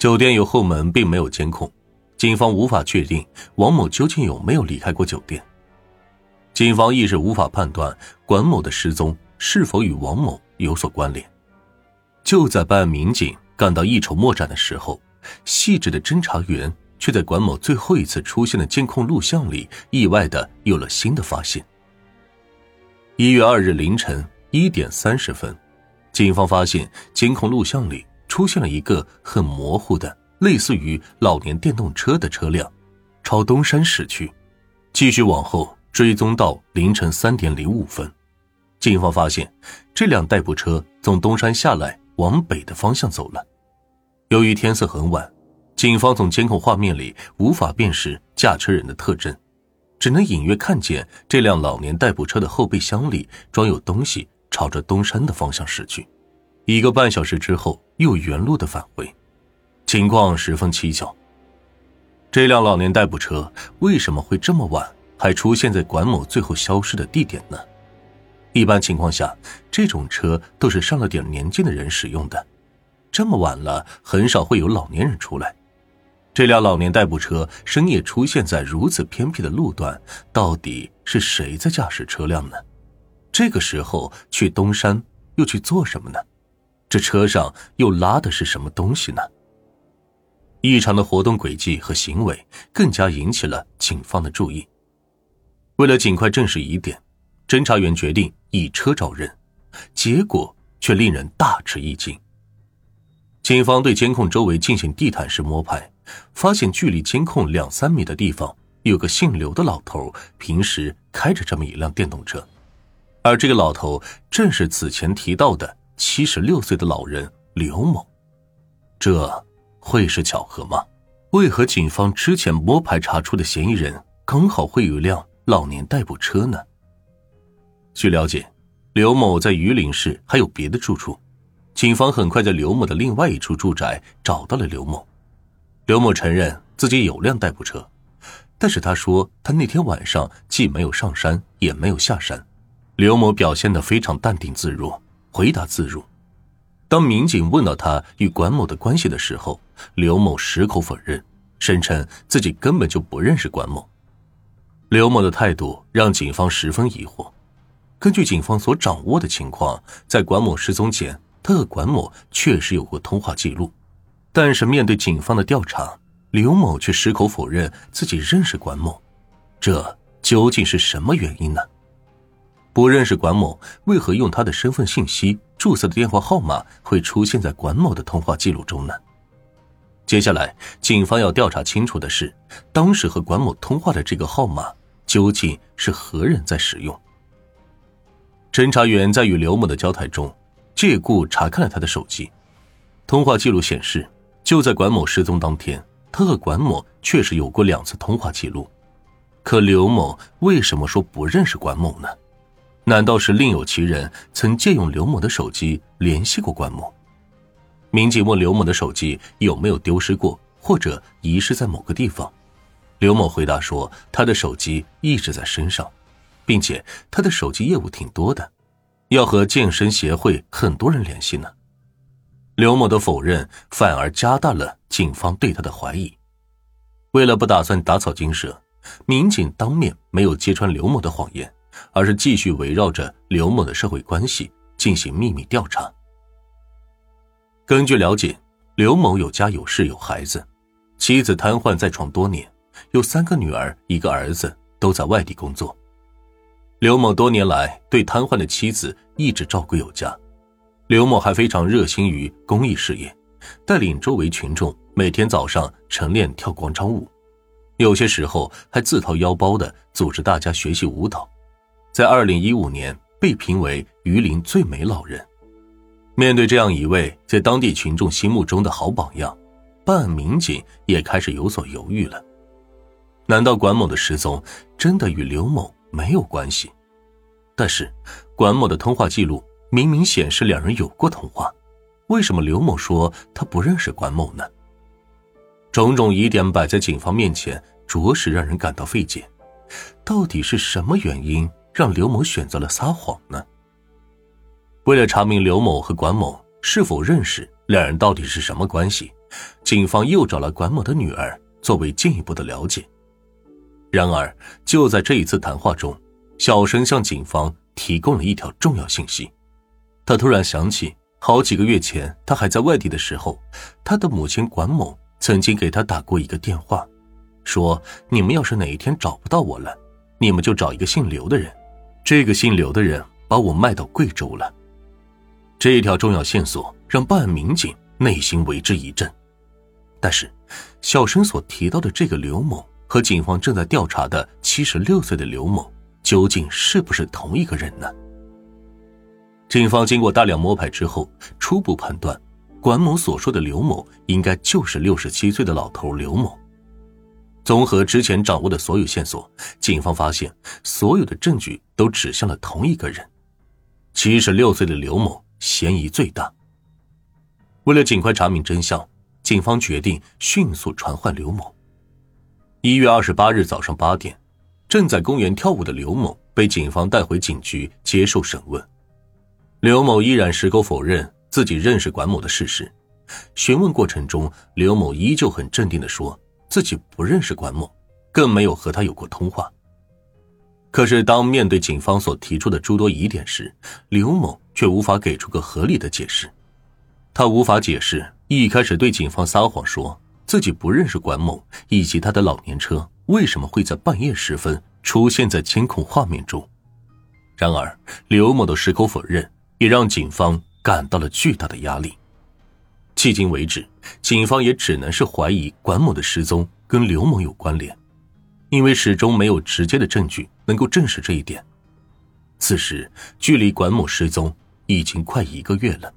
酒店有后门，并没有监控，警方无法确定王某究竟有没有离开过酒店。警方一时无法判断管某的失踪是否与王某有所关联。就在办案民警感到一筹莫展的时候，细致的侦查员却在管某最后一次出现的监控录像里，意外的有了新的发现。一月二日凌晨一点三十分，警方发现监控录像里出现了一个很模糊的、类似于老年电动车的车辆，朝东山驶去。继续往后追踪到凌晨三点零五分，警方发现这辆代步车从东山下来。往北的方向走了。由于天色很晚，警方从监控画面里无法辨识驾车人的特征，只能隐约看见这辆老年代步车的后备箱里装有东西，朝着东山的方向驶去。一个半小时之后，又原路的返回，情况十分蹊跷。这辆老年代步车为什么会这么晚还出现在管某最后消失的地点呢？一般情况下，这种车都是上了点年纪的人使用的。这么晚了，很少会有老年人出来。这辆老年代步车深夜出现在如此偏僻的路段，到底是谁在驾驶车辆呢？这个时候去东山又去做什么呢？这车上又拉的是什么东西呢？异常的活动轨迹和行为更加引起了警方的注意。为了尽快证实疑点。侦查员决定以车找人，结果却令人大吃一惊。警方对监控周围进行地毯式摸排，发现距离监控两三米的地方有个姓刘的老头，平时开着这么一辆电动车，而这个老头正是此前提到的七十六岁的老人刘某。这会是巧合吗？为何警方之前摸排查出的嫌疑人刚好会有一辆老年代步车呢？据了解，刘某在榆林市还有别的住处。警方很快在刘某的另外一处住宅找到了刘某。刘某承认自己有辆代步车，但是他说他那天晚上既没有上山，也没有下山。刘某表现得非常淡定自若，回答自如。当民警问到他与管某的关系的时候，刘某矢口否认，声称自己根本就不认识管某。刘某的态度让警方十分疑惑。根据警方所掌握的情况，在管某失踪前，他和管某确实有过通话记录。但是面对警方的调查，刘某却矢口否认自己认识管某。这究竟是什么原因呢？不认识管某，为何用他的身份信息注册的电话号码会出现在管某的通话记录中呢？接下来，警方要调查清楚的是，当时和管某通话的这个号码究竟是何人在使用？侦查员在与刘某的交谈中，借故查看了他的手机，通话记录显示，就在管某失踪当天，他和管某确实有过两次通话记录。可刘某为什么说不认识管某呢？难道是另有其人曾借用刘某的手机联系过关某？民警问刘某的手机有没有丢失过，或者遗失在某个地方。刘某回答说，他的手机一直在身上。并且他的手机业务挺多的，要和健身协会很多人联系呢。刘某的否认反而加大了警方对他的怀疑。为了不打算打草惊蛇，民警当面没有揭穿刘某的谎言，而是继续围绕着刘某的社会关系进行秘密调查。根据了解，刘某有家有室有孩子，妻子瘫痪在床多年，有三个女儿一个儿子都在外地工作。刘某多年来对瘫痪的妻子一直照顾有加，刘某还非常热心于公益事业，带领周围群众每天早上晨练跳广场舞，有些时候还自掏腰包的组织大家学习舞蹈，在二零一五年被评为榆林最美老人。面对这样一位在当地群众心目中的好榜样，办案民警也开始有所犹豫了。难道管某的失踪真的与刘某？没有关系，但是管某的通话记录明明显示两人有过通话，为什么刘某说他不认识管某呢？种种疑点摆在警方面前，着实让人感到费解。到底是什么原因让刘某选择了撒谎呢？为了查明刘某和管某是否认识，两人到底是什么关系，警方又找了管某的女儿作为进一步的了解。然而，就在这一次谈话中，小生向警方提供了一条重要信息。他突然想起，好几个月前他还在外地的时候，他的母亲管某曾经给他打过一个电话，说：“你们要是哪一天找不到我了，你们就找一个姓刘的人。这个姓刘的人把我卖到贵州了。”这一条重要线索让办案民警内心为之一震。但是，小生所提到的这个刘某和警方正在调查的七十六岁的刘某，究竟是不是同一个人呢？警方经过大量摸排之后，初步判断，管某所说的刘某应该就是六十七岁的老头刘某。综合之前掌握的所有线索，警方发现所有的证据都指向了同一个人——七十六岁的刘某。嫌疑最大。为了尽快查明真相，警方决定迅速传唤刘某。一月二十八日早上八点，正在公园跳舞的刘某被警方带回警局接受审问。刘某依然矢口否认自己认识管某的事实。询问过程中，刘某依旧很镇定的说自己不认识管某，更没有和他有过通话。可是，当面对警方所提出的诸多疑点时，刘某却无法给出个合理的解释。他无法解释一开始对警方撒谎说自己不认识管某，以及他的老年车为什么会在半夜时分出现在监控画面中。然而，刘某的矢口否认也让警方感到了巨大的压力。迄今为止，警方也只能是怀疑管某的失踪跟刘某有关联。因为始终没有直接的证据能够证实这一点。此时，距离管某失踪已经快一个月了。